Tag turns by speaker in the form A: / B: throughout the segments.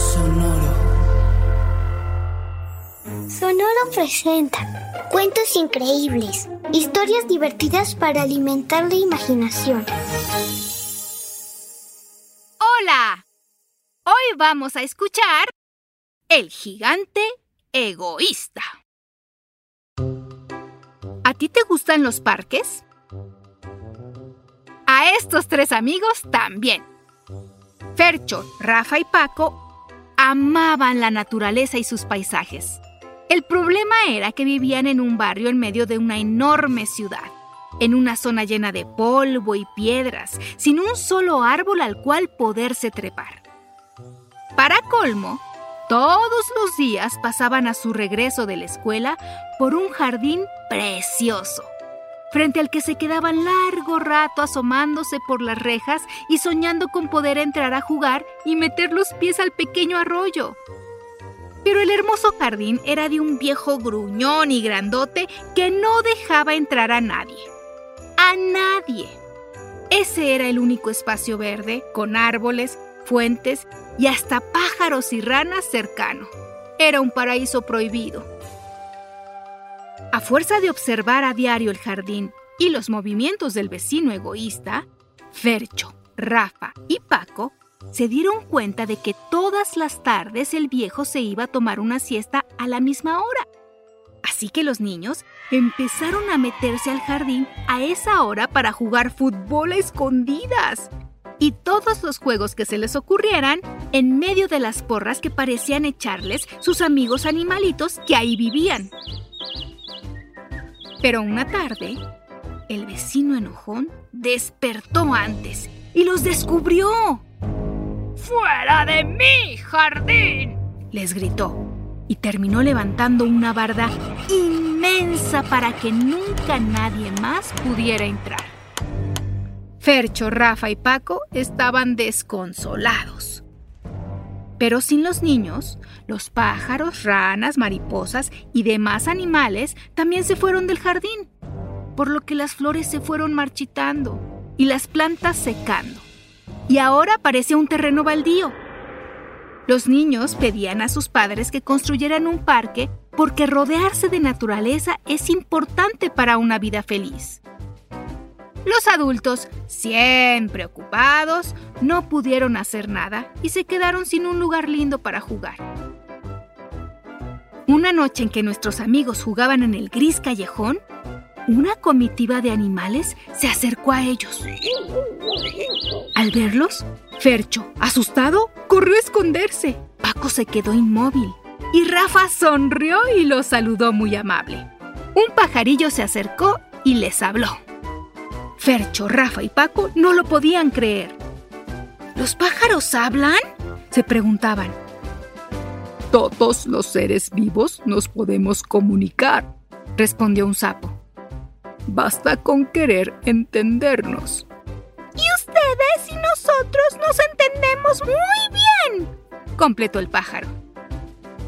A: Sonoro.
B: Sonoro presenta cuentos increíbles, historias divertidas para alimentar la imaginación.
C: Hola. Hoy vamos a escuchar El gigante egoísta. ¿A ti te gustan los parques? A estos tres amigos también. Fercho, Rafa y Paco amaban la naturaleza y sus paisajes. El problema era que vivían en un barrio en medio de una enorme ciudad, en una zona llena de polvo y piedras, sin un solo árbol al cual poderse trepar. Para colmo, todos los días pasaban a su regreso de la escuela por un jardín precioso, frente al que se quedaban largo rato asomándose por las rejas y soñando con poder entrar a jugar y meter los pies al pequeño arroyo. Pero el hermoso jardín era de un viejo gruñón y grandote que no dejaba entrar a nadie. A nadie. Ese era el único espacio verde, con árboles, fuentes y hasta pájaros y ranas cercano. Era un paraíso prohibido. A fuerza de observar a diario el jardín y los movimientos del vecino egoísta, Fercho, Rafa y Paco se dieron cuenta de que todas las tardes el viejo se iba a tomar una siesta a la misma hora. Así que los niños empezaron a meterse al jardín a esa hora para jugar fútbol a escondidas. Y todos los juegos que se les ocurrieran en medio de las porras que parecían echarles sus amigos animalitos que ahí vivían. Pero una tarde, el vecino enojón despertó antes y los descubrió. ¡Fuera de mi jardín! les gritó y terminó levantando una barda inmensa para que nunca nadie más pudiera entrar. Fercho, Rafa y Paco estaban desconsolados. Pero sin los niños, los pájaros, ranas, mariposas y demás animales también se fueron del jardín, por lo que las flores se fueron marchitando y las plantas secando. Y ahora parecía un terreno baldío. Los niños pedían a sus padres que construyeran un parque porque rodearse de naturaleza es importante para una vida feliz. Los adultos, siempre ocupados, no pudieron hacer nada y se quedaron sin un lugar lindo para jugar. Una noche en que nuestros amigos jugaban en el gris callejón, una comitiva de animales se acercó a ellos. Al verlos, Fercho, asustado, corrió a esconderse. Paco se quedó inmóvil y Rafa sonrió y los saludó muy amable. Un pajarillo se acercó y les habló. Fercho, Rafa y Paco no lo podían creer. ¿Los pájaros hablan? se preguntaban.
D: Todos los seres vivos nos podemos comunicar, respondió un sapo. Basta con querer entendernos.
C: Y ustedes y nosotros nos entendemos muy bien, completó el pájaro.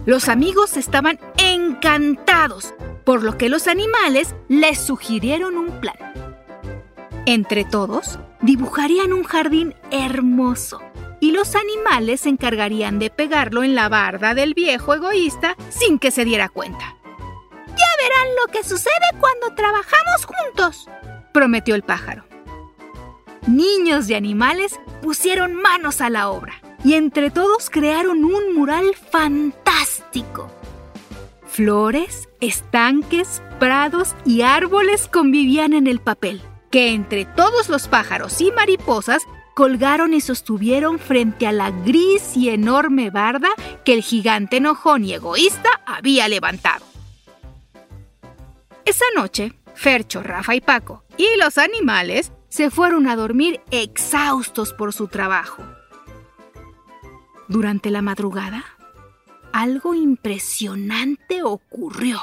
C: Los amigos estaban encantados, por lo que los animales les sugirieron un plan. Entre todos, dibujarían un jardín hermoso y los animales se encargarían de pegarlo en la barda del viejo egoísta sin que se diera cuenta. Ya verán lo que sucede cuando trabajamos juntos, prometió el pájaro. Niños y animales pusieron manos a la obra y entre todos crearon un mural fantástico. Flores, estanques, prados y árboles convivían en el papel que entre todos los pájaros y mariposas colgaron y sostuvieron frente a la gris y enorme barda que el gigante enojón y egoísta había levantado. Esa noche, Fercho, Rafa y Paco y los animales se fueron a dormir exhaustos por su trabajo. Durante la madrugada, algo impresionante ocurrió.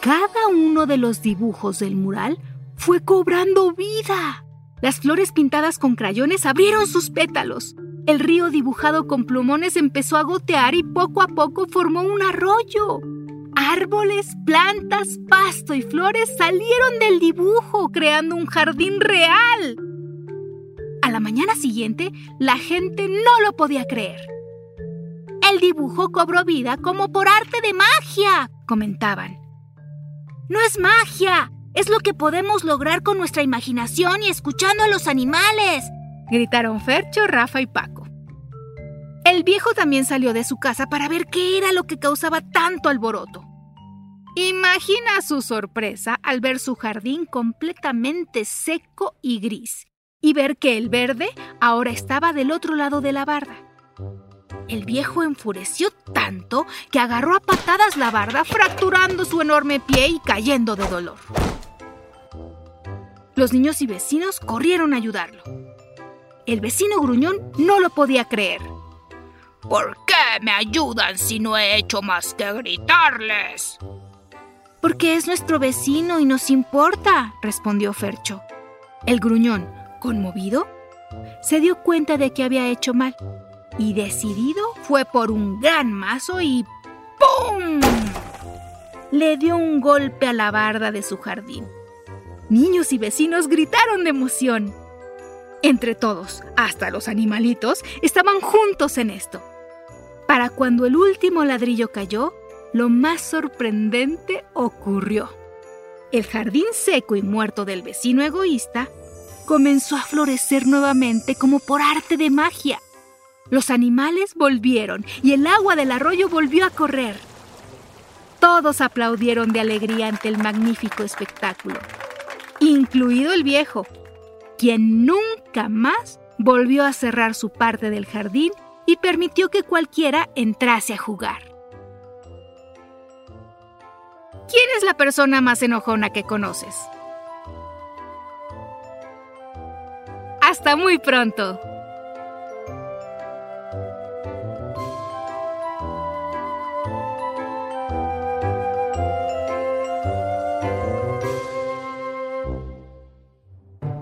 C: Cada uno de los dibujos del mural fue cobrando vida. Las flores pintadas con crayones abrieron sus pétalos. El río dibujado con plumones empezó a gotear y poco a poco formó un arroyo. Árboles, plantas, pasto y flores salieron del dibujo, creando un jardín real. A la mañana siguiente, la gente no lo podía creer. El dibujo cobró vida como por arte de magia, comentaban. No es magia, es lo que podemos lograr con nuestra imaginación y escuchando a los animales, gritaron Fercho, Rafa y Paco. El viejo también salió de su casa para ver qué era lo que causaba tanto alboroto. Imagina su sorpresa al ver su jardín completamente seco y gris y ver que el verde ahora estaba del otro lado de la barda. El viejo enfureció tanto que agarró a patadas la barda, fracturando su enorme pie y cayendo de dolor. Los niños y vecinos corrieron a ayudarlo. El vecino gruñón no lo podía creer.
D: ¿Por qué me ayudan si no he hecho más que gritarles?
C: Porque es nuestro vecino y nos importa, respondió Fercho. El gruñón, conmovido, se dio cuenta de que había hecho mal y decidido fue por un gran mazo y ¡pum! Le dio un golpe a la barda de su jardín. Niños y vecinos gritaron de emoción. Entre todos, hasta los animalitos, estaban juntos en esto. Para cuando el último ladrillo cayó, lo más sorprendente ocurrió. El jardín seco y muerto del vecino egoísta comenzó a florecer nuevamente como por arte de magia. Los animales volvieron y el agua del arroyo volvió a correr. Todos aplaudieron de alegría ante el magnífico espectáculo, incluido el viejo, quien nunca más volvió a cerrar su parte del jardín y permitió que cualquiera entrase a jugar. ¿Quién es la persona más enojona que conoces? Hasta muy pronto.